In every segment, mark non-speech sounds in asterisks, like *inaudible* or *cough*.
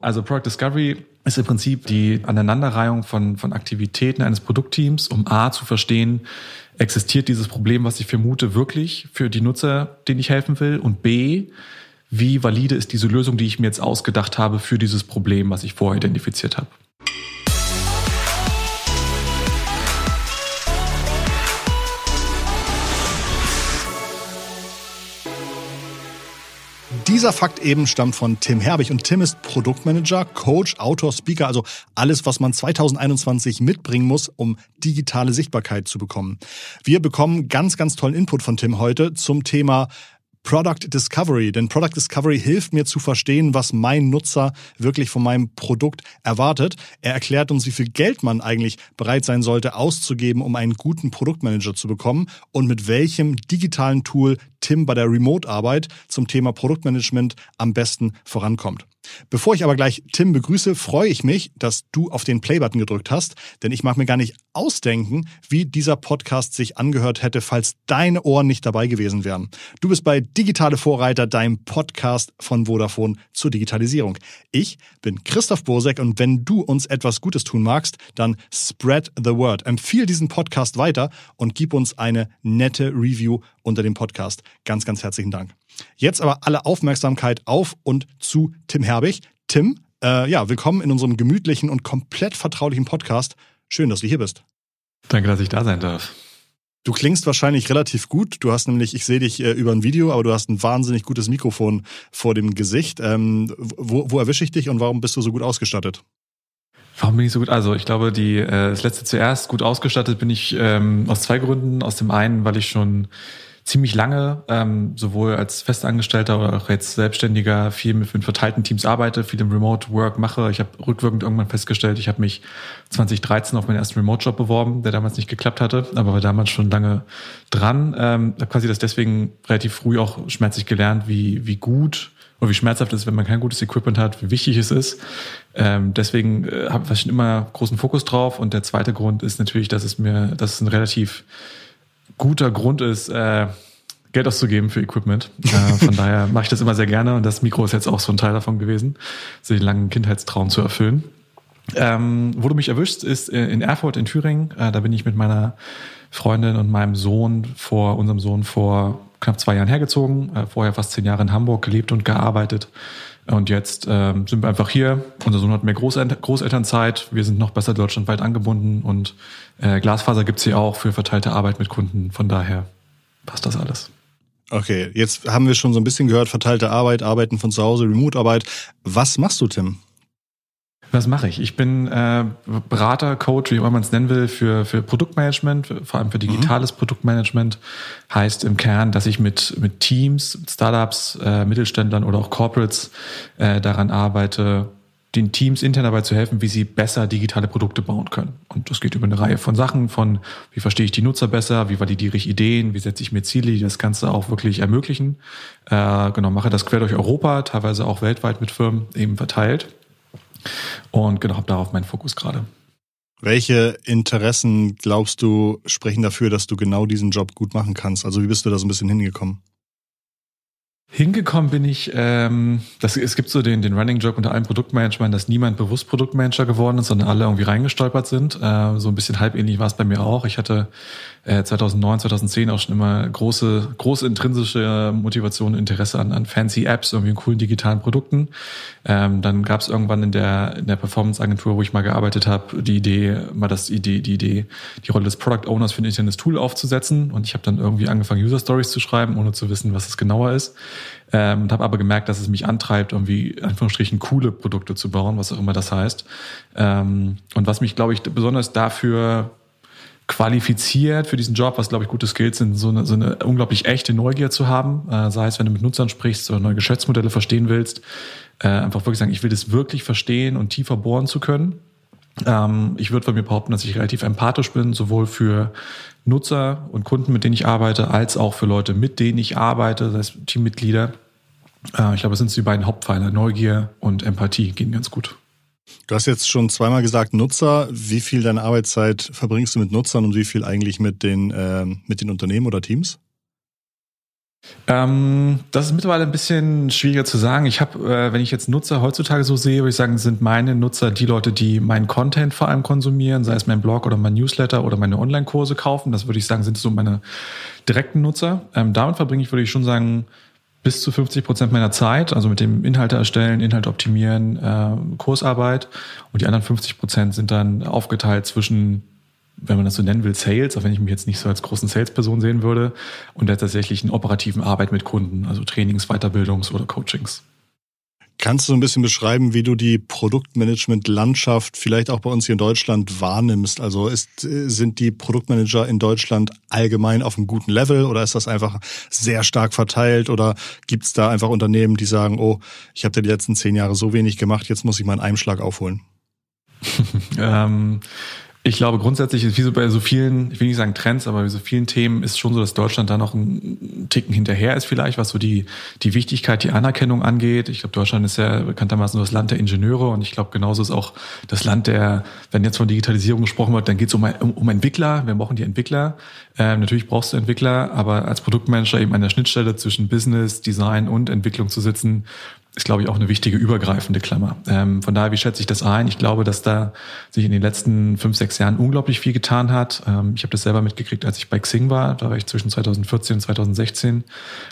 Also Product Discovery ist im Prinzip die Aneinanderreihung von, von Aktivitäten eines Produktteams, um A zu verstehen, existiert dieses Problem, was ich vermute, wirklich für die Nutzer, denen ich helfen will? Und B, wie valide ist diese Lösung, die ich mir jetzt ausgedacht habe für dieses Problem, was ich vorher identifiziert habe? Dieser Fakt eben stammt von Tim Herbig und Tim ist Produktmanager, Coach, Autor, Speaker, also alles, was man 2021 mitbringen muss, um digitale Sichtbarkeit zu bekommen. Wir bekommen ganz, ganz tollen Input von Tim heute zum Thema Product Discovery. Denn Product Discovery hilft mir zu verstehen, was mein Nutzer wirklich von meinem Produkt erwartet. Er erklärt uns, wie viel Geld man eigentlich bereit sein sollte auszugeben, um einen guten Produktmanager zu bekommen und mit welchem digitalen Tool Tim bei der Remote-Arbeit zum Thema Produktmanagement am besten vorankommt. Bevor ich aber gleich Tim begrüße, freue ich mich, dass du auf den Play-Button gedrückt hast, denn ich mag mir gar nicht ausdenken, wie dieser Podcast sich angehört hätte, falls deine Ohren nicht dabei gewesen wären. Du bist bei Digitale Vorreiter, deinem Podcast von Vodafone zur Digitalisierung. Ich bin Christoph Bosek und wenn du uns etwas Gutes tun magst, dann spread the word. Empfiehl diesen Podcast weiter und gib uns eine nette Review unter dem Podcast. Ganz, ganz herzlichen Dank. Jetzt aber alle Aufmerksamkeit auf und zu Tim Herbig. Tim, äh, ja, willkommen in unserem gemütlichen und komplett vertraulichen Podcast. Schön, dass du hier bist. Danke, dass ich da sein darf. Du klingst wahrscheinlich relativ gut. Du hast nämlich, ich sehe dich äh, über ein Video, aber du hast ein wahnsinnig gutes Mikrofon vor dem Gesicht. Ähm, wo, wo erwische ich dich und warum bist du so gut ausgestattet? Warum bin ich so gut? Also ich glaube, die äh, das letzte zuerst gut ausgestattet bin ich ähm, aus zwei Gründen. Aus dem einen, weil ich schon ziemlich lange, ähm, sowohl als Festangestellter oder auch jetzt Selbstständiger, viel mit, mit verteilten Teams arbeite, viel im Remote Work mache. Ich habe rückwirkend irgendwann festgestellt, ich habe mich 2013 auf meinen ersten Remote-Job beworben, der damals nicht geklappt hatte, aber war damals schon lange dran. Ähm, habe quasi das deswegen relativ früh auch schmerzlich gelernt, wie, wie gut oder wie schmerzhaft es ist, wenn man kein gutes Equipment hat, wie wichtig es ist. Ähm, deswegen äh, habe ich schon immer großen Fokus drauf. Und der zweite Grund ist natürlich, dass es mir, dass es ein relativ guter Grund ist, äh, Geld auszugeben für Equipment. Äh, von *laughs* daher mache ich das immer sehr gerne und das Mikro ist jetzt auch so ein Teil davon gewesen, so den langen Kindheitstraum zu erfüllen. Ähm, wo du mich erwischst, ist äh, in Erfurt in Thüringen. Äh, da bin ich mit meiner Freundin und meinem Sohn vor unserem Sohn vor knapp zwei Jahren hergezogen. Äh, vorher fast zehn Jahre in Hamburg gelebt und gearbeitet. Und jetzt ähm, sind wir einfach hier. Unser Sohn hat mehr Großel Großelternzeit. Wir sind noch besser deutschlandweit angebunden und äh, Glasfaser gibt's hier auch für verteilte Arbeit mit Kunden. Von daher passt das alles. Okay, jetzt haben wir schon so ein bisschen gehört, verteilte Arbeit, Arbeiten von zu Hause, Remote-Arbeit. Was machst du, Tim? Was mache ich? Ich bin äh, Berater, Coach, wie immer man es nennen will, für, für Produktmanagement, vor allem für digitales mhm. Produktmanagement. Heißt im Kern, dass ich mit, mit Teams, Startups, äh, Mittelständlern oder auch Corporates äh, daran arbeite, den Teams intern dabei zu helfen, wie sie besser digitale Produkte bauen können. Und das geht über eine Reihe von Sachen, von wie verstehe ich die Nutzer besser, wie validiere ich Ideen, wie setze ich mir Ziele, die das Ganze auch wirklich ermöglichen. Äh, genau, mache das quer durch Europa, teilweise auch weltweit mit Firmen eben verteilt. Und genau, habe darauf meinen Fokus gerade. Welche Interessen glaubst du sprechen dafür, dass du genau diesen Job gut machen kannst? Also wie bist du da so ein bisschen hingekommen? Hingekommen bin ich, ähm, das, es gibt so den, den Running Joke unter allen Produktmanagern, dass niemand bewusst Produktmanager geworden ist, sondern alle irgendwie reingestolpert sind. Äh, so ein bisschen halbähnlich war es bei mir auch. Ich hatte äh, 2009, 2010 auch schon immer große, große intrinsische Motivation, Interesse an, an fancy Apps, irgendwie coolen digitalen Produkten. Ähm, dann gab es irgendwann in der, in der Performance-Agentur, wo ich mal gearbeitet habe, die Idee, mal das Idee, die Idee, die Rolle des Product Owners für ein internes Tool aufzusetzen. Und ich habe dann irgendwie angefangen, User Stories zu schreiben, ohne zu wissen, was es genauer ist. Ähm, und habe aber gemerkt, dass es mich antreibt, irgendwie Anführungsstrichen coole Produkte zu bauen, was auch immer das heißt. Ähm, und was mich, glaube ich, besonders dafür qualifiziert für diesen Job, was glaube ich gute Skills sind, so eine, so eine unglaublich echte Neugier zu haben, äh, sei es, wenn du mit Nutzern sprichst oder neue Geschäftsmodelle verstehen willst, äh, einfach wirklich sagen, ich will das wirklich verstehen und tiefer bohren zu können. Ähm, ich würde von mir behaupten, dass ich relativ empathisch bin, sowohl für Nutzer und Kunden, mit denen ich arbeite, als auch für Leute, mit denen ich arbeite, das heißt Teammitglieder. Äh, ich glaube, das sind die beiden Hauptpfeiler, Neugier und Empathie, gehen ganz gut. Du hast jetzt schon zweimal gesagt Nutzer. Wie viel deiner Arbeitszeit verbringst du mit Nutzern und wie viel eigentlich mit den, äh, mit den Unternehmen oder Teams? Ähm, das ist mittlerweile ein bisschen schwieriger zu sagen. Ich habe, äh, wenn ich jetzt Nutzer heutzutage so sehe, würde ich sagen, sind meine Nutzer die Leute, die meinen Content vor allem konsumieren, sei es mein Blog oder mein Newsletter oder meine Online-Kurse kaufen. Das würde ich sagen, sind so meine direkten Nutzer. Ähm, damit verbringe ich, würde ich schon sagen, bis zu 50 Prozent meiner Zeit, also mit dem Inhalte erstellen, Inhalt optimieren, äh, Kursarbeit. Und die anderen 50 Prozent sind dann aufgeteilt zwischen wenn man das so nennen will, Sales, auch wenn ich mich jetzt nicht so als großen Salesperson sehen würde, und der tatsächlichen operativen Arbeit mit Kunden, also Trainings, Weiterbildungs- oder Coachings. Kannst du so ein bisschen beschreiben, wie du die Produktmanagement-Landschaft vielleicht auch bei uns hier in Deutschland wahrnimmst? Also ist, sind die Produktmanager in Deutschland allgemein auf einem guten Level oder ist das einfach sehr stark verteilt oder gibt es da einfach Unternehmen, die sagen, oh, ich habe die letzten zehn Jahre so wenig gemacht, jetzt muss ich mal einen Einschlag aufholen? *laughs* ähm, ich glaube grundsätzlich ist wie so bei so vielen, ich will nicht sagen Trends, aber bei so vielen Themen ist schon so, dass Deutschland da noch ein Ticken hinterher ist vielleicht, was so die, die Wichtigkeit, die Anerkennung angeht. Ich glaube, Deutschland ist ja bekanntermaßen das Land der Ingenieure und ich glaube, genauso ist auch das Land der, wenn jetzt von Digitalisierung gesprochen wird, dann geht es um, um, um Entwickler. Wir brauchen die Entwickler. Ähm, natürlich brauchst du Entwickler, aber als Produktmanager eben an der Schnittstelle zwischen Business, Design und Entwicklung zu sitzen, ist, glaube ich, auch eine wichtige übergreifende Klammer. Ähm, von daher, wie schätze ich das ein? Ich glaube, dass da sich in den letzten fünf, sechs Jahren unglaublich viel getan hat. Ähm, ich habe das selber mitgekriegt, als ich bei Xing war. Da war ich zwischen 2014 und 2016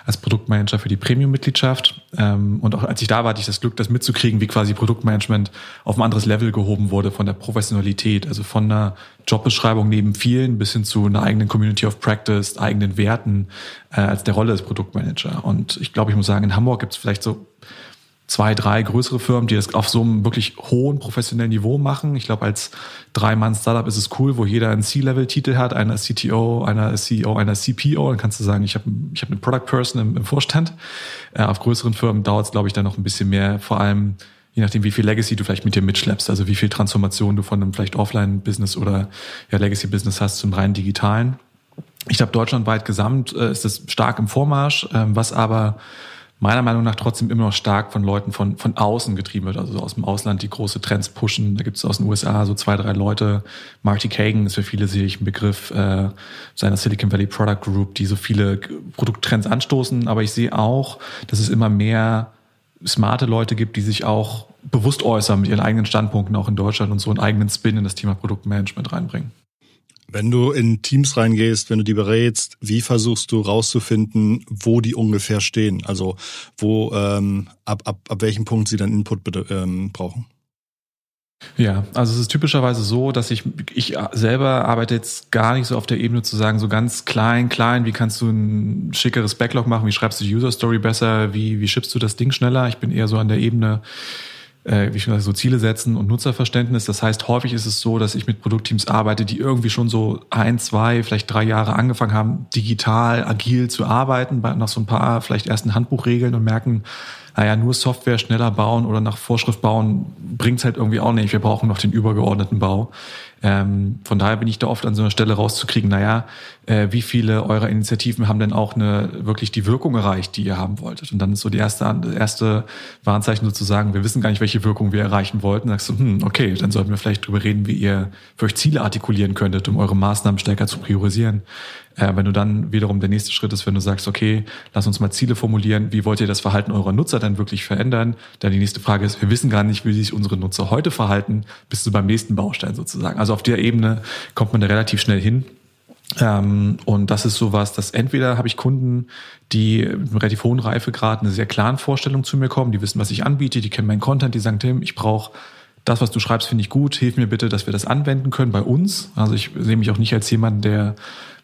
als Produktmanager für die Premium-Mitgliedschaft. Ähm, und auch als ich da war, hatte ich das Glück, das mitzukriegen, wie quasi Produktmanagement auf ein anderes Level gehoben wurde von der Professionalität, also von einer Jobbeschreibung neben vielen bis hin zu einer eigenen Community of Practice, eigenen Werten äh, als der Rolle des Produktmanager. Und ich glaube, ich muss sagen, in Hamburg gibt es vielleicht so zwei, drei größere Firmen, die das auf so einem wirklich hohen professionellen Niveau machen. Ich glaube, als Drei-Mann-Startup ist es cool, wo jeder einen C-Level-Titel hat, einer CTO, einer CEO, einer CPO. Dann kannst du sagen, ich habe ich hab eine Product Person im, im Vorstand. Äh, auf größeren Firmen dauert es, glaube ich, dann noch ein bisschen mehr, vor allem je nachdem, wie viel Legacy du vielleicht mit dir mitschleppst, also wie viel Transformation du von einem vielleicht Offline-Business oder ja, Legacy-Business hast zum rein digitalen. Ich glaube, deutschlandweit gesamt äh, ist das stark im Vormarsch, äh, was aber meiner Meinung nach trotzdem immer noch stark von Leuten von, von außen getrieben wird, also aus dem Ausland, die große Trends pushen. Da gibt es aus den USA so zwei, drei Leute. Marty Kagan ist für viele sicherlich ein Begriff äh, seiner Silicon Valley Product Group, die so viele Produkttrends anstoßen. Aber ich sehe auch, dass es immer mehr smarte Leute gibt, die sich auch bewusst äußern mit ihren eigenen Standpunkten auch in Deutschland und so einen eigenen Spin in das Thema Produktmanagement reinbringen. Wenn du in Teams reingehst, wenn du die berätst, wie versuchst du rauszufinden, wo die ungefähr stehen? Also wo ähm, ab, ab, ab welchem Punkt sie dann Input ähm, brauchen? Ja, also es ist typischerweise so, dass ich, ich selber arbeite jetzt gar nicht so auf der Ebene zu sagen, so ganz klein, klein, wie kannst du ein schickeres Backlog machen, wie schreibst du die User Story besser, wie, wie schippst du das Ding schneller? Ich bin eher so an der Ebene, äh, wie schon gesagt, so Ziele setzen und Nutzerverständnis. Das heißt, häufig ist es so, dass ich mit Produktteams arbeite, die irgendwie schon so ein, zwei, vielleicht drei Jahre angefangen haben, digital, agil zu arbeiten, nach so ein paar vielleicht ersten Handbuchregeln und merken, naja, nur Software schneller bauen oder nach Vorschrift bauen bringt's halt irgendwie auch nicht. Wir brauchen noch den übergeordneten Bau. Ähm, von daher bin ich da oft an so einer Stelle rauszukriegen, naja, äh, wie viele eurer Initiativen haben denn auch eine wirklich die Wirkung erreicht, die ihr haben wolltet? Und dann ist so die erste, erste Warnzeichen sozusagen, wir wissen gar nicht, welche Wirkung wir erreichen wollten. Dann sagst du, hm, okay, dann sollten wir vielleicht drüber reden, wie ihr für euch Ziele artikulieren könntet, um eure Maßnahmen stärker zu priorisieren. Äh, wenn du dann wiederum der nächste Schritt ist, wenn du sagst, okay, lass uns mal Ziele formulieren, wie wollt ihr das Verhalten eurer Nutzer dann wirklich verändern? Dann die nächste Frage ist, wir wissen gar nicht, wie sich unsere Nutzer heute verhalten, bist du beim nächsten Baustein sozusagen. Also auf der Ebene kommt man da relativ schnell hin. Ähm, und das ist sowas, dass entweder habe ich Kunden, die mit einem relativ hohen Reifegrad eine sehr klaren Vorstellung zu mir kommen, die wissen, was ich anbiete, die kennen meinen Content, die sagen, Tim, ich brauche das, was du schreibst, finde ich gut, hilf mir bitte, dass wir das anwenden können bei uns. Also ich sehe mich auch nicht als jemand, der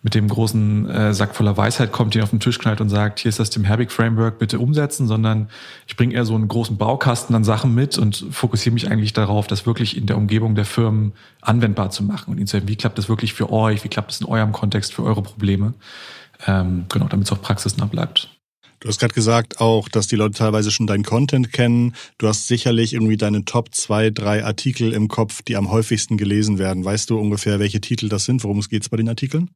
mit dem großen äh, Sack voller Weisheit kommt, den auf den Tisch knallt und sagt, hier ist das Tim Herbig Framework, bitte umsetzen, sondern ich bringe eher so einen großen Baukasten an Sachen mit und fokussiere mich eigentlich darauf, das wirklich in der Umgebung der Firmen anwendbar zu machen und ihnen zu sagen, wie klappt das wirklich für euch, wie klappt das in eurem Kontext für eure Probleme. Ähm, genau, damit es auch praxisnah bleibt. Du hast gerade gesagt auch, dass die Leute teilweise schon deinen Content kennen. Du hast sicherlich irgendwie deine Top zwei, drei Artikel im Kopf, die am häufigsten gelesen werden. Weißt du ungefähr, welche Titel das sind? Worum es geht bei den Artikeln?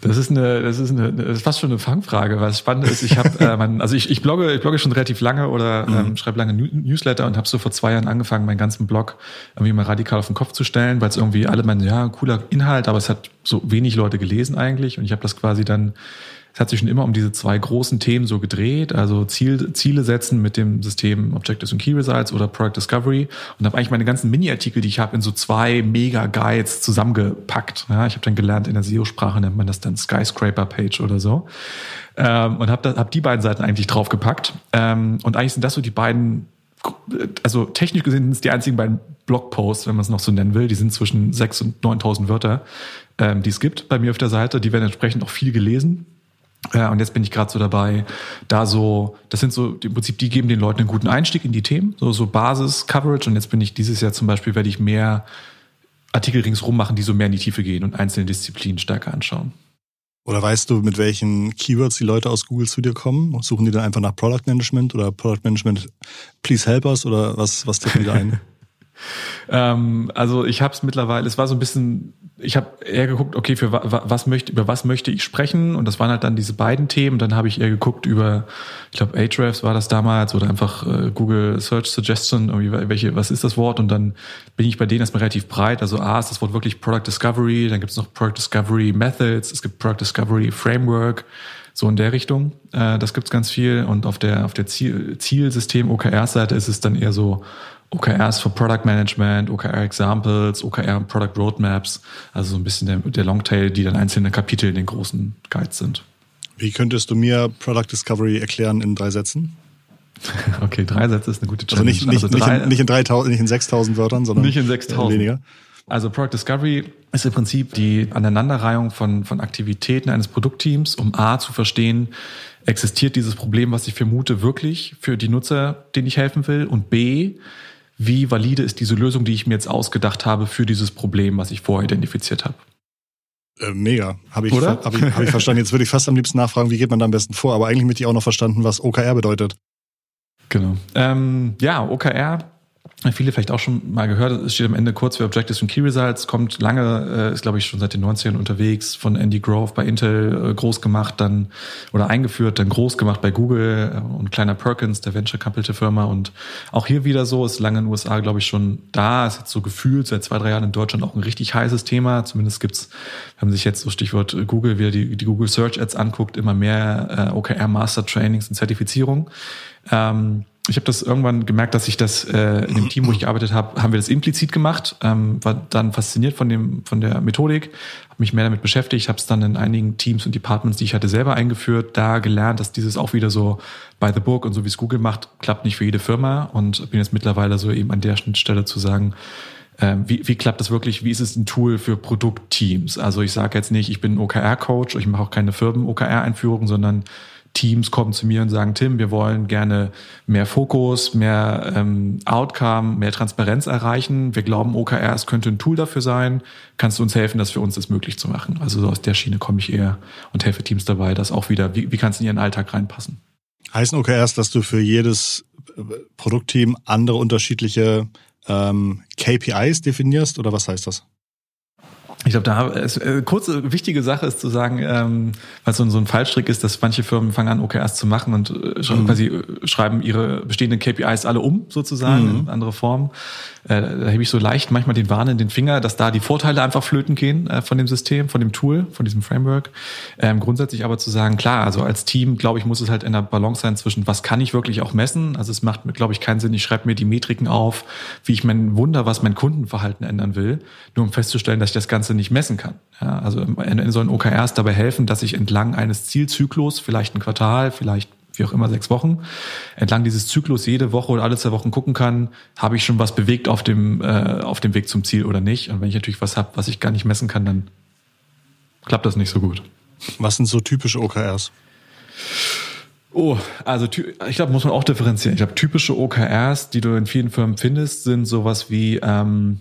Das ist eine, das ist eine, das ist fast schon eine Fangfrage. Was spannend ist, ich habe, äh, *laughs* mein, also ich, ich blogge, ich blogge schon relativ lange oder mhm. ähm, schreibe lange Newsletter und habe so vor zwei Jahren angefangen, meinen ganzen Blog irgendwie mal radikal auf den Kopf zu stellen, weil es irgendwie alle meinen, ja, cooler Inhalt, aber es hat so wenig Leute gelesen eigentlich und ich habe das quasi dann es hat sich schon immer um diese zwei großen Themen so gedreht, also Ziel, Ziele setzen mit dem System Objectives und Key Results oder Product Discovery und habe eigentlich meine ganzen Mini-Artikel, die ich habe, in so zwei Mega-Guides zusammengepackt. Ja, ich habe dann gelernt, in der SEO-Sprache nennt man das dann Skyscraper-Page oder so ähm, und habe hab die beiden Seiten eigentlich draufgepackt ähm, und eigentlich sind das so die beiden also technisch gesehen sind es die einzigen beiden Blogposts, wenn man es noch so nennen will. Die sind zwischen 6.000 und 9.000 Wörter, ähm, die es gibt bei mir auf der Seite. Die werden entsprechend auch viel gelesen. Und jetzt bin ich gerade so dabei, da so, das sind so im Prinzip, die geben den Leuten einen guten Einstieg in die Themen, so, so Basis-Coverage. Und jetzt bin ich dieses Jahr zum Beispiel, werde ich mehr Artikel ringsrum machen, die so mehr in die Tiefe gehen und einzelne Disziplinen stärker anschauen. Oder weißt du, mit welchen Keywords die Leute aus Google zu dir kommen? Suchen die dann einfach nach Product Management oder Product Management Please Help Us oder was, was tippen die da ein? *laughs* ähm, also ich habe es mittlerweile, es war so ein bisschen ich habe eher geguckt, okay, für was möchte, über was möchte ich sprechen? Und das waren halt dann diese beiden Themen. Dann habe ich eher geguckt über, ich glaube, Ahrefs war das damals oder einfach äh, Google Search Suggestion, irgendwie welche, was ist das Wort? Und dann bin ich bei denen erstmal relativ breit. Also A ist das Wort wirklich Product Discovery, dann gibt es noch Product Discovery Methods, es gibt Product Discovery Framework, so in der Richtung. Äh, das gibt's ganz viel. Und auf der auf der Ziel, Zielsystem OKR-Seite ist es dann eher so OKRs für Product Management, OKR Examples, OKR Product Roadmaps, also so ein bisschen der, der Longtail, die dann einzelne Kapitel in den großen Guides sind. Wie könntest du mir Product Discovery erklären in drei Sätzen? *laughs* okay, drei Sätze ist eine gute Challenge. Also nicht, nicht, also drei, nicht, in, nicht in 3000, nicht in 6000 Wörtern, sondern nicht in 6000. weniger. Also Product Discovery ist im Prinzip die Aneinanderreihung von, von Aktivitäten eines Produktteams, um A zu verstehen, existiert dieses Problem, was ich vermute, wirklich für die Nutzer, denen ich helfen will, und B, wie valide ist diese Lösung, die ich mir jetzt ausgedacht habe für dieses Problem, was ich vorher identifiziert habe. Äh, mega. Habe ich, hab ich, hab ich verstanden. Jetzt würde ich fast am liebsten nachfragen, wie geht man da am besten vor? Aber eigentlich möchte ich auch noch verstanden, was OKR bedeutet. Genau. Ähm, ja, OKR viele vielleicht auch schon mal gehört, es steht am Ende kurz für Objectives und Key Results, kommt lange, äh, ist glaube ich schon seit den 90ern unterwegs, von Andy Grove bei Intel äh, groß gemacht, dann oder eingeführt, dann groß gemacht bei Google äh, und Kleiner Perkins, der Venture Capital Firma und auch hier wieder so, ist lange in den USA glaube ich schon da, ist jetzt so gefühlt seit zwei, drei Jahren in Deutschland auch ein richtig heißes Thema, zumindest gibt's, wenn man sich jetzt so Stichwort Google wieder die, die Google Search Ads anguckt, immer mehr OKR Master Trainings und Zertifizierung. Ähm, ich habe das irgendwann gemerkt, dass ich das äh, in dem Team, wo ich gearbeitet habe, haben wir das implizit gemacht, ähm, war dann fasziniert von dem von der Methodik, habe mich mehr damit beschäftigt, habe es dann in einigen Teams und Departments, die ich hatte, selber eingeführt, da gelernt, dass dieses auch wieder so by the book und so wie es Google macht, klappt nicht für jede Firma und bin jetzt mittlerweile so eben an der Schnittstelle zu sagen, äh, wie, wie klappt das wirklich? Wie ist es ein Tool für Produktteams? Also ich sage jetzt nicht, ich bin OKR-Coach, ich mache auch keine Firmen-OKR-Einführung, sondern Teams kommen zu mir und sagen, Tim, wir wollen gerne mehr Fokus, mehr ähm, Outcome, mehr Transparenz erreichen. Wir glauben, OKRs könnte ein Tool dafür sein. Kannst du uns helfen, das für uns das möglich zu machen? Also so aus der Schiene komme ich eher und helfe Teams dabei, das auch wieder, wie, wie kann es in ihren Alltag reinpassen? Heißen OKRs, dass du für jedes äh, Produktteam andere unterschiedliche ähm, KPIs definierst oder was heißt das? Ich glaube, da ist, äh, kurze wichtige Sache ist zu sagen, ähm, weil so, so ein Fallstrick ist, dass manche Firmen fangen an, OKRs zu machen und äh, mhm. quasi äh, schreiben ihre bestehenden KPIs alle um, sozusagen, mhm. in andere Formen. Äh, da hebe ich so leicht manchmal den Warn in den Finger, dass da die Vorteile einfach flöten gehen äh, von dem System, von dem Tool, von diesem Framework. Ähm, grundsätzlich aber zu sagen, klar, also als Team, glaube ich, muss es halt in der Balance sein zwischen, was kann ich wirklich auch messen? Also es macht, glaube ich, keinen Sinn, ich schreibe mir die Metriken auf, wie ich mein Wunder, was mein Kundenverhalten ändern will, nur um festzustellen, dass ich das Ganze Ganze nicht messen kann. Ja, also in sollen OKRs dabei helfen, dass ich entlang eines Zielzyklus, vielleicht ein Quartal, vielleicht wie auch immer sechs Wochen, entlang dieses Zyklus jede Woche oder alle zwei Wochen gucken kann, habe ich schon was bewegt auf dem, äh, auf dem Weg zum Ziel oder nicht. Und wenn ich natürlich was habe, was ich gar nicht messen kann, dann klappt das nicht so gut. Was sind so typische OKRs? Oh, also ich glaube, muss man auch differenzieren. Ich glaube, typische OKRs, die du in vielen Firmen findest, sind sowas wie ähm,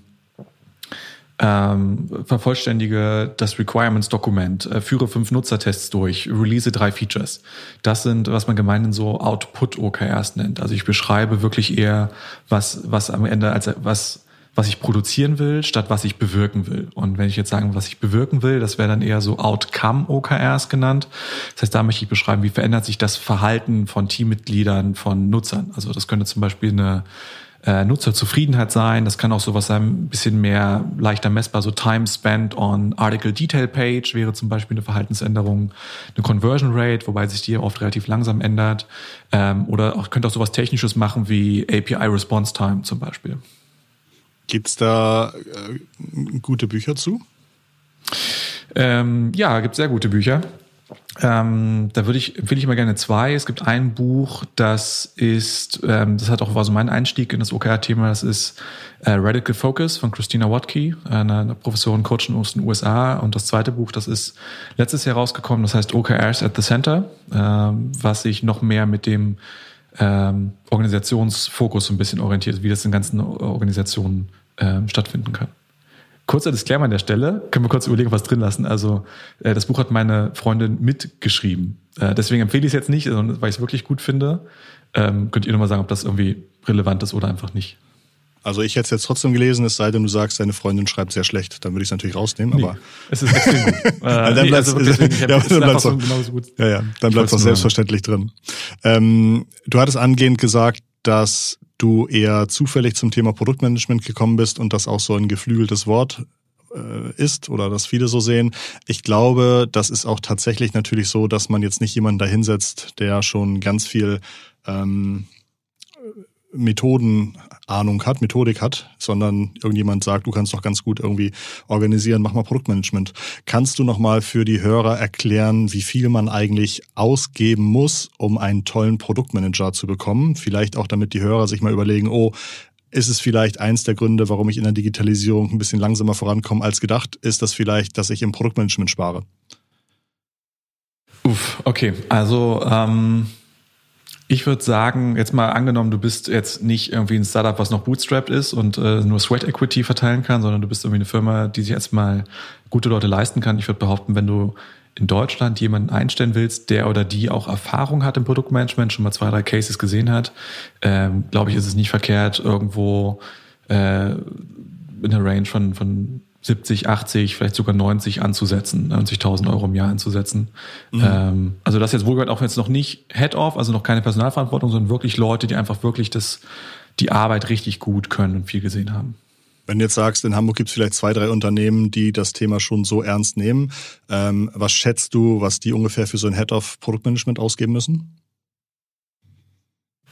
ähm, vervollständige das Requirements-Dokument, äh, führe fünf Nutzertests durch, release drei Features. Das sind, was man gemeinhin so Output-OKRs nennt. Also ich beschreibe wirklich eher, was, was am Ende als was was ich produzieren will, statt was ich bewirken will. Und wenn ich jetzt sagen, was ich bewirken will, das wäre dann eher so Outcome-OKRs genannt. Das heißt, da möchte ich beschreiben, wie verändert sich das Verhalten von Teammitgliedern, von Nutzern. Also das könnte zum Beispiel eine äh, Nutzerzufriedenheit sein. Das kann auch sowas sein, ein bisschen mehr leichter messbar. So Time spent on Article Detail Page wäre zum Beispiel eine Verhaltensänderung. Eine Conversion Rate, wobei sich die oft relativ langsam ändert. Ähm, oder auch, könnte auch sowas Technisches machen wie API Response Time zum Beispiel. Gibt's da äh, gute Bücher zu? Ähm, ja, gibt sehr gute Bücher. Ähm, da würde ich, empfehle ich mal gerne zwei. Es gibt ein Buch, das ist, ähm, das hat auch war so mein Einstieg in das OKR-Thema, das ist äh, Radical Focus von Christina Watke, eine, eine Professorin Coach aus den USA. Und das zweite Buch, das ist letztes Jahr rausgekommen, das heißt OKRs at the Center, ähm, was sich noch mehr mit dem ähm, Organisationsfokus so ein bisschen orientiert, wie das in ganzen Organisationen ähm, stattfinden kann. Kurzer Disclaimer an der Stelle, können wir kurz überlegen, was drin lassen. Also äh, das Buch hat meine Freundin mitgeschrieben. Äh, deswegen empfehle ich es jetzt nicht, sondern weil ich es wirklich gut finde. Ähm, könnt ihr nochmal sagen, ob das irgendwie relevant ist oder einfach nicht. Also ich hätte es jetzt trotzdem gelesen, es sei denn, du sagst, deine Freundin schreibt sehr schlecht. Dann würde ich es natürlich rausnehmen, nee, aber. Es ist extrem gut. *laughs* äh, dann nee, also deswegen, ja, dann bleibt es ja, ja, dann bleibt es selbstverständlich drin. Ähm, du hattest angehend gesagt, dass du eher zufällig zum Thema Produktmanagement gekommen bist und das auch so ein geflügeltes Wort äh, ist oder das viele so sehen. Ich glaube, das ist auch tatsächlich natürlich so, dass man jetzt nicht jemanden dahinsetzt, der schon ganz viel ähm, Methodenahnung hat, Methodik hat, sondern irgendjemand sagt, du kannst doch ganz gut irgendwie organisieren, mach mal Produktmanagement. Kannst du nochmal für die Hörer erklären, wie viel man eigentlich ausgeben muss, um einen tollen Produktmanager zu bekommen? Vielleicht auch, damit die Hörer sich mal überlegen, oh, ist es vielleicht eins der Gründe, warum ich in der Digitalisierung ein bisschen langsamer vorankomme als gedacht? Ist das vielleicht, dass ich im Produktmanagement spare? Uff, okay. Also ähm ich würde sagen, jetzt mal angenommen, du bist jetzt nicht irgendwie ein Startup, was noch bootstrapped ist und äh, nur Sweat Equity verteilen kann, sondern du bist irgendwie eine Firma, die sich erstmal gute Leute leisten kann. Ich würde behaupten, wenn du in Deutschland jemanden einstellen willst, der oder die auch Erfahrung hat im Produktmanagement, schon mal zwei, drei Cases gesehen hat, ähm, glaube ich, ist es nicht verkehrt, irgendwo äh, in der Range von, von 70, 80, vielleicht sogar 90 anzusetzen, 90.000 Euro im Jahr anzusetzen. Mhm. Ähm, also das jetzt wohlgehört auch jetzt noch nicht Head-Off, also noch keine Personalverantwortung, sondern wirklich Leute, die einfach wirklich das, die Arbeit richtig gut können und viel gesehen haben. Wenn du jetzt sagst, in Hamburg gibt es vielleicht zwei, drei Unternehmen, die das Thema schon so ernst nehmen, ähm, was schätzt du, was die ungefähr für so ein Head-of-Produktmanagement ausgeben müssen?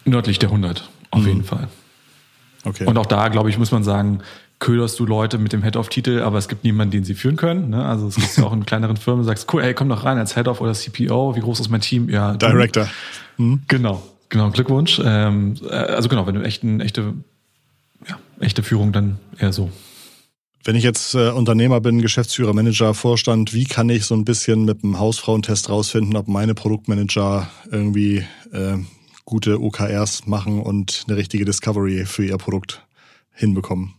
Nördlich der 100, auf mhm. jeden Fall. Okay. Und auch da, glaube ich, muss man sagen, köderst du Leute mit dem Head-Off-Titel, aber es gibt niemanden, den sie führen können. Ne? Also es gibt ja auch in kleineren Firmen, du sagst, cool, ey, komm doch rein als Head-Off oder CPO, wie groß ist mein Team? Ja, Director. Hm? Genau, genau, Glückwunsch. Ähm, äh, also genau, wenn du echt eine echte, ja, echte Führung, dann eher so. Wenn ich jetzt äh, Unternehmer bin, Geschäftsführer, Manager, Vorstand, wie kann ich so ein bisschen mit einem Hausfrauentest rausfinden, ob meine Produktmanager irgendwie äh, gute OKRs machen und eine richtige Discovery für ihr Produkt hinbekommen?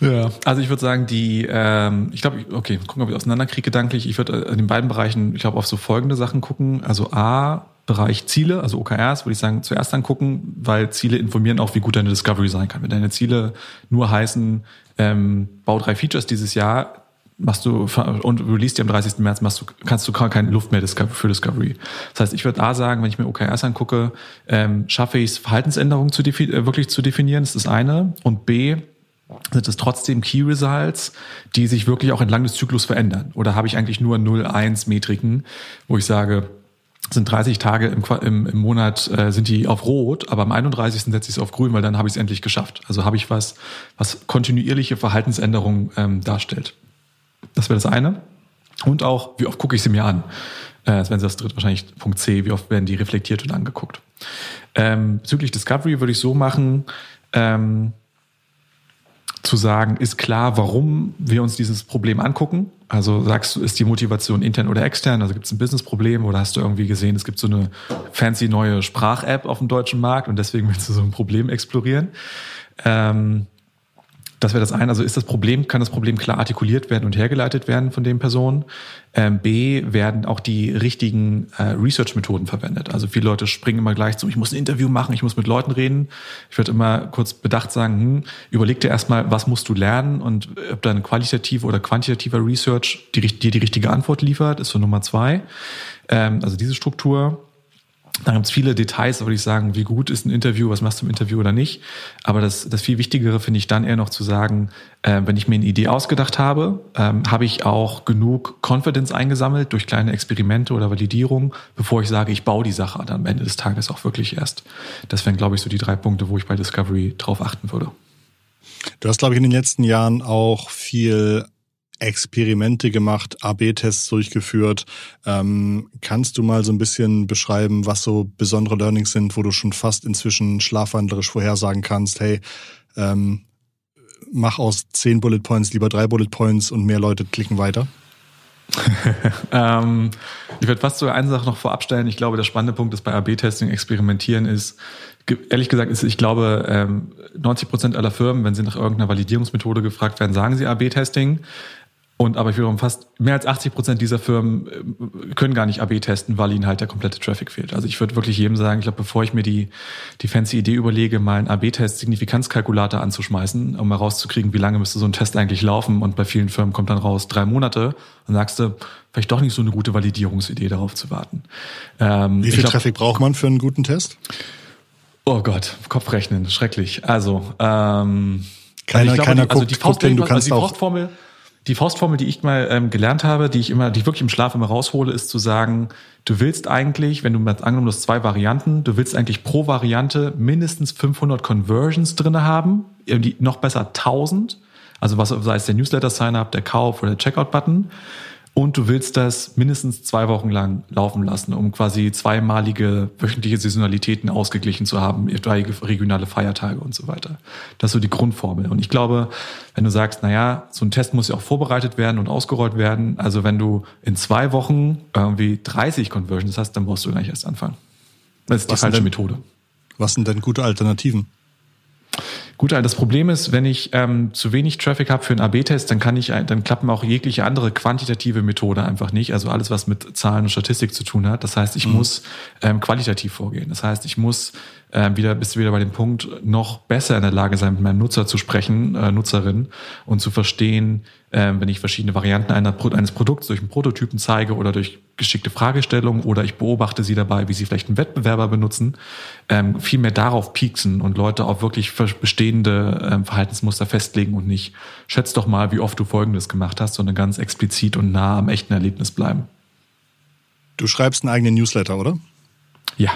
Ja, also ich würde sagen, die, ähm, ich glaube, okay, gucken, ob ich auseinanderkriege gedanklich. Ich würde äh, in den beiden Bereichen, ich glaube, auf so folgende Sachen gucken. Also A, Bereich Ziele, also OKRs, würde ich sagen, zuerst angucken, weil Ziele informieren auch, wie gut deine Discovery sein kann. Wenn deine Ziele nur heißen, ähm, bau drei Features dieses Jahr, machst du und release die am 30. März, machst du, kannst du keine Luft mehr für Discovery. Das heißt, ich würde A sagen, wenn ich mir OKRs angucke, ähm, schaffe ich es, Verhaltensänderungen zu äh, wirklich zu definieren, das ist das eine. Und B, sind es trotzdem Key Results, die sich wirklich auch entlang des Zyklus verändern? Oder habe ich eigentlich nur 0-1 Metriken, wo ich sage, sind 30 Tage im, im, im Monat, äh, sind die auf Rot, aber am 31. setze ich es auf Grün, weil dann habe ich es endlich geschafft. Also habe ich was, was kontinuierliche Verhaltensänderungen ähm, darstellt. Das wäre das eine. Und auch, wie oft gucke ich sie mir an? Äh, das wäre das dritte, wahrscheinlich Punkt C, wie oft werden die reflektiert und angeguckt. Ähm, bezüglich Discovery würde ich so machen, ähm, zu sagen, ist klar, warum wir uns dieses Problem angucken. Also sagst du, ist die Motivation intern oder extern? Also gibt es ein Businessproblem oder hast du irgendwie gesehen, es gibt so eine fancy neue Sprach-App auf dem deutschen Markt und deswegen willst du so ein Problem explorieren? Ähm, das wäre das eine. Also ist das Problem, kann das Problem klar artikuliert werden und hergeleitet werden von den Personen? Ähm, B, werden auch die richtigen äh, Research-Methoden verwendet. Also viele Leute springen immer gleich zu, ich muss ein Interview machen, ich muss mit Leuten reden. Ich würde immer kurz bedacht sagen, hm, überleg dir erstmal, was musst du lernen und ob dann qualitative oder quantitativer Research dir die, die richtige Antwort liefert, ist so Nummer zwei. Ähm, also diese Struktur. Dann gibt es viele Details, würde ich sagen, wie gut ist ein Interview, was machst du im Interview oder nicht. Aber das, das viel Wichtigere finde ich dann eher noch zu sagen, äh, wenn ich mir eine Idee ausgedacht habe, ähm, habe ich auch genug Confidence eingesammelt durch kleine Experimente oder Validierung, bevor ich sage, ich baue die Sache dann am Ende des Tages auch wirklich erst. Das wären, glaube ich, so die drei Punkte, wo ich bei Discovery drauf achten würde. Du hast, glaube ich, in den letzten Jahren auch viel Experimente gemacht, AB-Tests durchgeführt. Ähm, kannst du mal so ein bisschen beschreiben, was so besondere Learnings sind, wo du schon fast inzwischen schlafwandlerisch vorhersagen kannst, hey, ähm, mach aus zehn Bullet Points lieber drei Bullet Points und mehr Leute klicken weiter? *laughs* ähm, ich würde fast so eine Sache noch vorab stellen. Ich glaube, der spannende Punkt ist bei AB-Testing experimentieren ist, ehrlich gesagt ist, ich glaube, 90 ähm, Prozent aller Firmen, wenn sie nach irgendeiner Validierungsmethode gefragt werden, sagen sie AB-Testing. Und aber ich wiederum fast mehr als 80 Prozent dieser Firmen äh, können gar nicht AB testen, weil ihnen halt der komplette Traffic fehlt. Also ich würde wirklich jedem sagen, ich glaube, bevor ich mir die, die fancy Idee überlege, mal einen AB-Test Signifikanzkalkulator anzuschmeißen, um mal rauszukriegen, wie lange müsste so ein Test eigentlich laufen. Und bei vielen Firmen kommt dann raus drei Monate. Dann sagst du, vielleicht doch nicht so eine gute Validierungsidee, darauf zu warten. Ähm, wie viel glaub, Traffic braucht man für einen guten Test? Oh Gott, Kopfrechnen, schrecklich. Also, ähm, keiner, also glaube, keiner die, also die Faust, du kannst also die Faustformel, die Faustformel, die ich mal ähm, gelernt habe, die ich immer, die ich wirklich im Schlaf immer raushole, ist zu sagen, du willst eigentlich, wenn du mal angenommen hast zwei Varianten, du willst eigentlich pro Variante mindestens 500 Conversions drinne haben, die noch besser 1000. Also was sei es der Newsletter Sign-up, der Kauf oder der Checkout-Button und du willst das mindestens zwei Wochen lang laufen lassen, um quasi zweimalige wöchentliche Saisonalitäten ausgeglichen zu haben, regionale Feiertage und so weiter. Das ist so die Grundformel. Und ich glaube, wenn du sagst, na ja, so ein Test muss ja auch vorbereitet werden und ausgerollt werden. Also wenn du in zwei Wochen irgendwie 30 Conversions hast, dann brauchst du gar nicht erst anfangen. Das ist die falsche Methode. Was sind denn gute Alternativen? Gut, das Problem ist, wenn ich ähm, zu wenig Traffic habe für einen AB-Test, dann kann ich, dann klappen auch jegliche andere quantitative Methode einfach nicht. Also alles, was mit Zahlen und Statistik zu tun hat. Das heißt, ich mhm. muss ähm, qualitativ vorgehen. Das heißt, ich muss ähm, wieder bist du wieder bei dem Punkt, noch besser in der Lage sein, mit meinem Nutzer zu sprechen, äh, Nutzerin, und zu verstehen, wenn ich verschiedene Varianten eines Produkts durch einen Prototypen zeige oder durch geschickte Fragestellungen oder ich beobachte sie dabei, wie sie vielleicht einen Wettbewerber benutzen, ähm, viel mehr darauf pieksen und Leute auf wirklich bestehende ähm, Verhaltensmuster festlegen und nicht, schätz doch mal, wie oft du Folgendes gemacht hast, sondern ganz explizit und nah am echten Erlebnis bleiben. Du schreibst einen eigenen Newsletter, oder? Ja.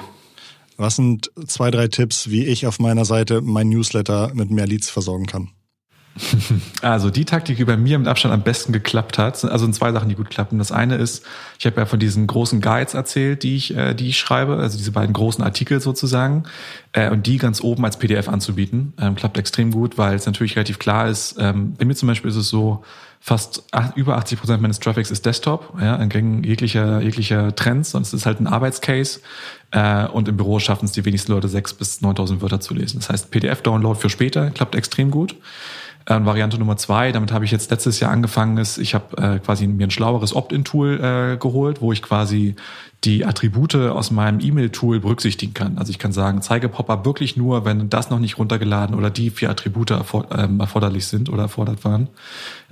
Was sind zwei, drei Tipps, wie ich auf meiner Seite mein Newsletter mit mehr Leads versorgen kann? *laughs* Also die Taktik, die bei mir mit Abstand am besten geklappt hat, also sind zwei Sachen, die gut klappen. Das eine ist, ich habe ja von diesen großen Guides erzählt, die ich, äh, die ich schreibe, also diese beiden großen Artikel sozusagen, äh, und die ganz oben als PDF anzubieten. Ähm, klappt extrem gut, weil es natürlich relativ klar ist. Ähm, bei mir zum Beispiel ist es so, fast über 80 Prozent meines Traffics ist Desktop, ja, entgegen jeglicher, jeglicher Trends, sonst ist halt ein Arbeitscase. Äh, und im Büro schaffen es die wenigsten Leute, sechs bis 9.000 Wörter zu lesen. Das heißt, PDF-Download für später klappt extrem gut. Äh, Variante Nummer zwei, damit habe ich jetzt letztes Jahr angefangen, ist, ich habe äh, quasi mir ein schlaueres Opt-in-Tool äh, geholt, wo ich quasi die Attribute aus meinem E-Mail-Tool berücksichtigen kann. Also ich kann sagen, zeige Pop-up wirklich nur, wenn das noch nicht runtergeladen oder die vier Attribute ähm, erforderlich sind oder erfordert waren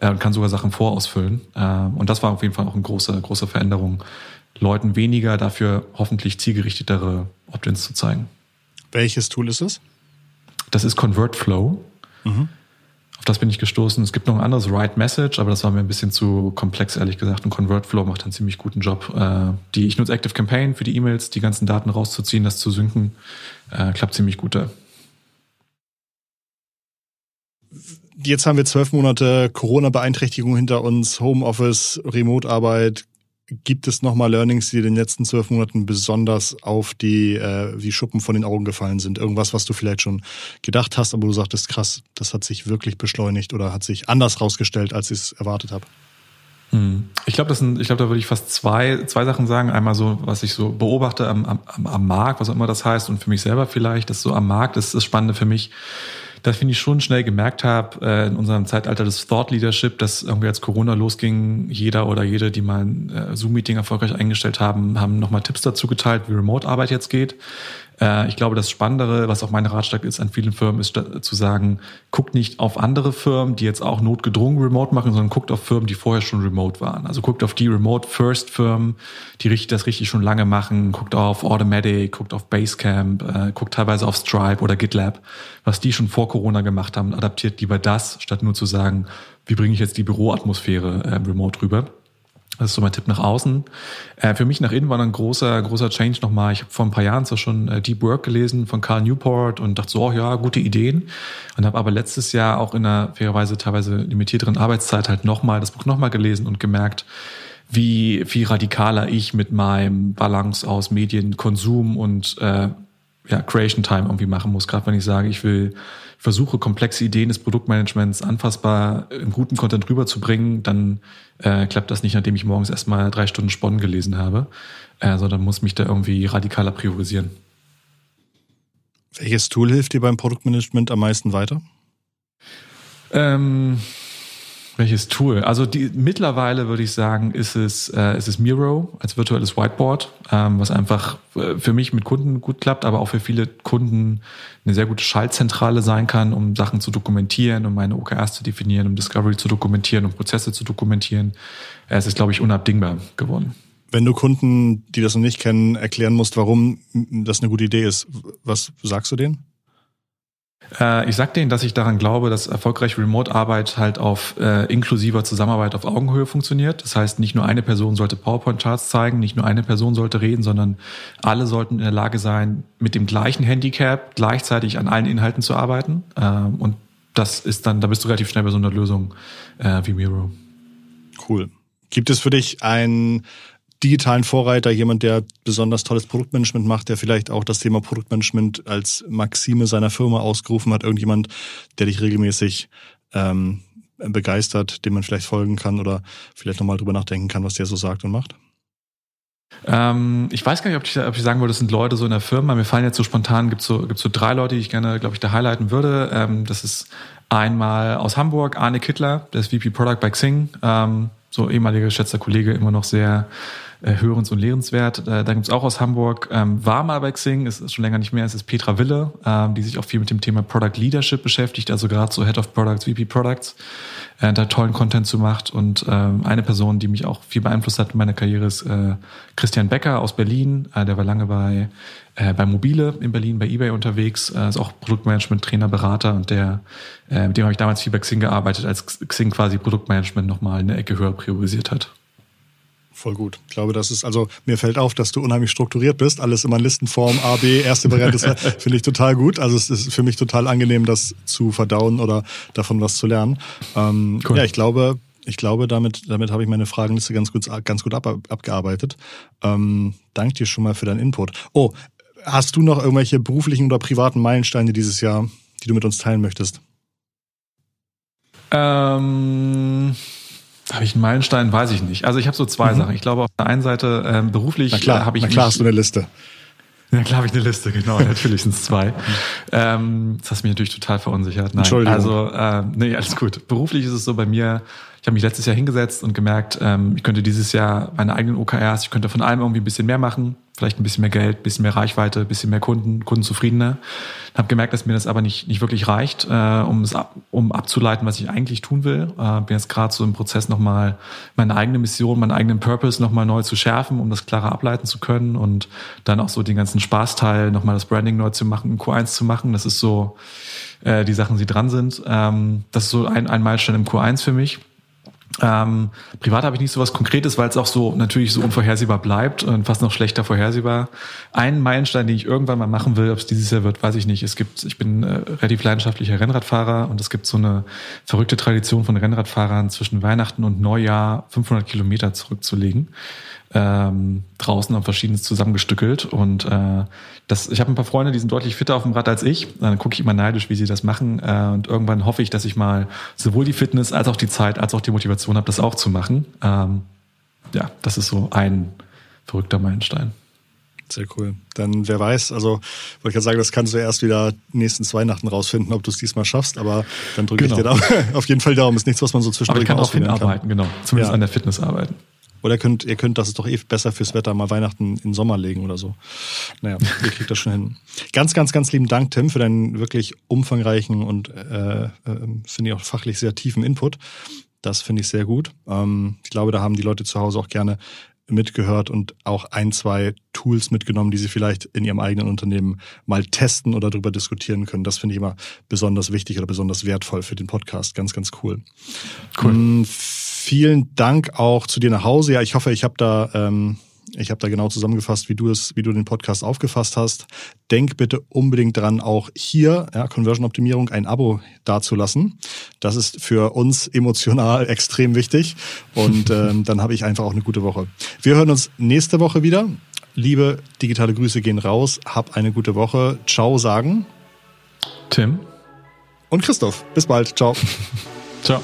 äh, kann sogar Sachen vorausfüllen. Ähm, und das war auf jeden Fall auch eine große, große Veränderung, Leuten weniger, dafür hoffentlich zielgerichtetere Opt-ins zu zeigen. Welches Tool ist es? Das ist ConvertFlow. Mhm. Das bin ich gestoßen. Es gibt noch ein anderes Write Message, aber das war mir ein bisschen zu komplex, ehrlich gesagt. Und ConvertFlow macht einen ziemlich guten Job. Äh, die, ich nutze Active Campaign für die E-Mails, die ganzen Daten rauszuziehen, das zu synken. Äh, klappt ziemlich gut da. Jetzt haben wir zwölf Monate Corona-Beeinträchtigung hinter uns, Homeoffice, Remote-Arbeit, Gibt es nochmal Learnings, die in den letzten zwölf Monaten besonders auf die äh, wie Schuppen von den Augen gefallen sind? Irgendwas, was du vielleicht schon gedacht hast, aber du sagtest, krass, das hat sich wirklich beschleunigt oder hat sich anders rausgestellt, als ich es erwartet habe? Hm. Ich glaube, das da würde ich fast zwei, zwei Sachen sagen. Einmal so, was ich so beobachte am, am, am Markt, was auch immer das heißt, und für mich selber vielleicht, das so am Markt ist das Spannende für mich dass ich schon schnell gemerkt habe, äh, in unserem Zeitalter des Thought Leadership, dass irgendwie als Corona losging, jeder oder jede, die mal ein äh, Zoom-Meeting erfolgreich eingestellt haben, haben nochmal Tipps dazu geteilt, wie Remote-Arbeit jetzt geht. Äh, ich glaube, das Spannendere, was auch mein Ratschlag ist an vielen Firmen, ist zu sagen, guckt nicht auf andere Firmen, die jetzt auch notgedrungen remote machen, sondern guckt auf Firmen, die vorher schon remote waren. Also guckt auf die Remote-First-Firmen, die richtig, das richtig schon lange machen, guckt auf Automatic, guckt auf Basecamp, äh, guckt teilweise auf Stripe oder GitLab, was die schon vor Corona gemacht haben, adaptiert lieber das, statt nur zu sagen, wie bringe ich jetzt die Büroatmosphäre äh, remote rüber. Das ist so mein Tipp nach außen. Äh, für mich nach innen war ein großer, großer Change nochmal. Ich habe vor ein paar Jahren zwar schon äh, Deep Work gelesen von Carl Newport und dachte so, oh ja, gute Ideen. Und habe aber letztes Jahr auch in einer fairerweise teilweise limitierteren Arbeitszeit halt nochmal das Buch nochmal gelesen und gemerkt, wie viel radikaler ich mit meinem Balance aus Medienkonsum und äh, ja, Creation Time irgendwie machen muss. Gerade wenn ich sage, ich will versuche, komplexe Ideen des Produktmanagements anfassbar im guten Content rüberzubringen, dann äh, klappt das nicht, nachdem ich morgens erstmal drei Stunden Sponnen gelesen habe, äh, sondern muss mich da irgendwie radikaler priorisieren. Welches Tool hilft dir beim Produktmanagement am meisten weiter? Ähm, welches Tool? Also die, mittlerweile würde ich sagen, ist es, äh, ist es Miro als virtuelles Whiteboard, ähm, was einfach äh, für mich mit Kunden gut klappt, aber auch für viele Kunden eine sehr gute Schaltzentrale sein kann, um Sachen zu dokumentieren, um meine OKRs zu definieren, um Discovery zu dokumentieren, um Prozesse zu dokumentieren. Es ist, glaube ich, unabdingbar geworden. Wenn du Kunden, die das noch nicht kennen, erklären musst, warum das eine gute Idee ist, was sagst du denen? Äh, ich sag denen, dass ich daran glaube, dass erfolgreiche Remote-Arbeit halt auf äh, inklusiver Zusammenarbeit auf Augenhöhe funktioniert. Das heißt, nicht nur eine Person sollte PowerPoint-Charts zeigen, nicht nur eine Person sollte reden, sondern alle sollten in der Lage sein, mit dem gleichen Handicap gleichzeitig an allen Inhalten zu arbeiten. Äh, und das ist dann, da bist du relativ schnell bei so einer Lösung äh, wie Miro. Cool. Gibt es für dich ein digitalen Vorreiter, jemand, der besonders tolles Produktmanagement macht, der vielleicht auch das Thema Produktmanagement als Maxime seiner Firma ausgerufen hat, irgendjemand, der dich regelmäßig ähm, begeistert, dem man vielleicht folgen kann oder vielleicht nochmal drüber nachdenken kann, was der so sagt und macht? Ähm, ich weiß gar nicht, ob ich, ob ich sagen würde, das sind Leute so in der Firma. Mir fallen jetzt so spontan, gibt so, gibt's so drei Leute, die ich gerne, glaube ich, da highlighten würde. Ähm, das ist einmal aus Hamburg, Arne Kittler, der ist VP Product bei Xing. Ähm, so ehemaliger geschätzter Kollege, immer noch sehr hörens- und lehrenswert. Äh, da gibt's auch aus Hamburg, ähm, war mal bei Xing, ist, ist schon länger nicht mehr, es ist Petra Wille, ähm, die sich auch viel mit dem Thema Product Leadership beschäftigt, also gerade so Head of Products, VP Products, äh, da tollen Content zu macht. Und ähm, eine Person, die mich auch viel beeinflusst hat in meiner Karriere, ist äh, Christian Becker aus Berlin. Äh, der war lange bei äh, bei Mobile in Berlin, bei eBay unterwegs, äh, ist auch Produktmanagement, Trainer, Berater und der, äh, mit dem habe ich damals viel bei Xing gearbeitet, als Xing quasi Produktmanagement nochmal eine Ecke höher priorisiert hat. Voll gut. Ich glaube, das ist, also mir fällt auf, dass du unheimlich strukturiert bist. Alles immer in Listenform, A, B, erste Variante, *laughs* finde ich total gut. Also es ist für mich total angenehm, das zu verdauen oder davon was zu lernen. Ähm, cool. Ja, ich glaube, ich glaube, damit, damit habe ich meine Fragenliste ganz gut, ganz gut ab, abgearbeitet. Ähm, danke dir schon mal für deinen Input. Oh, hast du noch irgendwelche beruflichen oder privaten Meilensteine dieses Jahr, die du mit uns teilen möchtest? Ähm habe ich einen Meilenstein? Weiß ich nicht. Also ich habe so zwei mhm. Sachen. Ich glaube, auf der einen Seite ähm, beruflich na klar, äh, habe ich. Na klar, hast du eine Liste. Ja, klar habe ich eine Liste, genau. *laughs* Natürlich sind es zwei. Ähm, das hast mich natürlich total verunsichert. Nein, Entschuldigung. Also, äh, nee, alles gut. Beruflich ist es so bei mir, habe mich letztes Jahr hingesetzt und gemerkt, ähm, ich könnte dieses Jahr meine eigenen OKRs, ich könnte von allem irgendwie ein bisschen mehr machen, vielleicht ein bisschen mehr Geld, ein bisschen mehr Reichweite, ein bisschen mehr Kunden, Kunden zufriedener. Habe gemerkt, dass mir das aber nicht, nicht wirklich reicht, äh, um es ab, um abzuleiten, was ich eigentlich tun will. Äh, bin jetzt gerade so im Prozess nochmal meine eigene Mission, meinen eigenen Purpose nochmal neu zu schärfen, um das klarer ableiten zu können und dann auch so den ganzen Spaßteil, nochmal das Branding neu zu machen, Q1 zu machen. Das ist so äh, die Sachen, die dran sind. Ähm, das ist so ein, ein Meilenstein im Q1 für mich. Ähm, privat habe ich nicht so was Konkretes, weil es auch so natürlich so unvorhersehbar bleibt und fast noch schlechter vorhersehbar. Ein Meilenstein, den ich irgendwann mal machen will, ob es dieses Jahr wird, weiß ich nicht. Es gibt, ich bin äh, relativ leidenschaftlicher Rennradfahrer und es gibt so eine verrückte Tradition von Rennradfahrern zwischen Weihnachten und Neujahr 500 Kilometer zurückzulegen ähm, draußen und verschiedenes zusammengestückelt. Und äh, das, ich habe ein paar Freunde, die sind deutlich fitter auf dem Rad als ich. Dann gucke ich immer neidisch, wie sie das machen. Äh, und irgendwann hoffe ich, dass ich mal sowohl die Fitness als auch die Zeit, als auch die Motivation habe, das auch zu machen. Ähm, ja, das ist so ein verrückter Meilenstein. Sehr cool. Dann wer weiß, also wollte ich ja sagen, das kannst du erst wieder nächsten Weihnachten rausfinden, ob du es diesmal schaffst, aber dann drücke genau. ich dir da *laughs* auf jeden Fall Daumen. Ist nichts, was man so zwischendurch Aber ich kann auch hinarbeiten, kann. genau. Zumindest ja. an der Fitness arbeiten. Oder ihr könnt, ihr könnt, das ist doch eh besser fürs Wetter, mal Weihnachten in den Sommer legen oder so. Naja, ihr kriegt das schon hin. Ganz, ganz, ganz lieben Dank, Tim, für deinen wirklich umfangreichen und äh, äh, finde ich auch fachlich sehr tiefen Input. Das finde ich sehr gut. Ähm, ich glaube, da haben die Leute zu Hause auch gerne mitgehört und auch ein, zwei Tools mitgenommen, die sie vielleicht in ihrem eigenen Unternehmen mal testen oder darüber diskutieren können. Das finde ich immer besonders wichtig oder besonders wertvoll für den Podcast. Ganz, ganz cool. Cool. Mm, vielen Dank auch zu dir nach Hause. Ja, ich hoffe, ich habe da ähm, ich habe da genau zusammengefasst, wie du es, wie du den Podcast aufgefasst hast. Denk bitte unbedingt dran, auch hier ja, Conversion Optimierung ein Abo dazulassen. Das ist für uns emotional *laughs* extrem wichtig. Und ähm, dann habe ich einfach auch eine gute Woche. Wir hören uns nächste Woche wieder. Liebe digitale Grüße gehen raus. Hab eine gute Woche. Ciao sagen. Tim. Und Christoph. Bis bald. Ciao. *laughs* Ciao.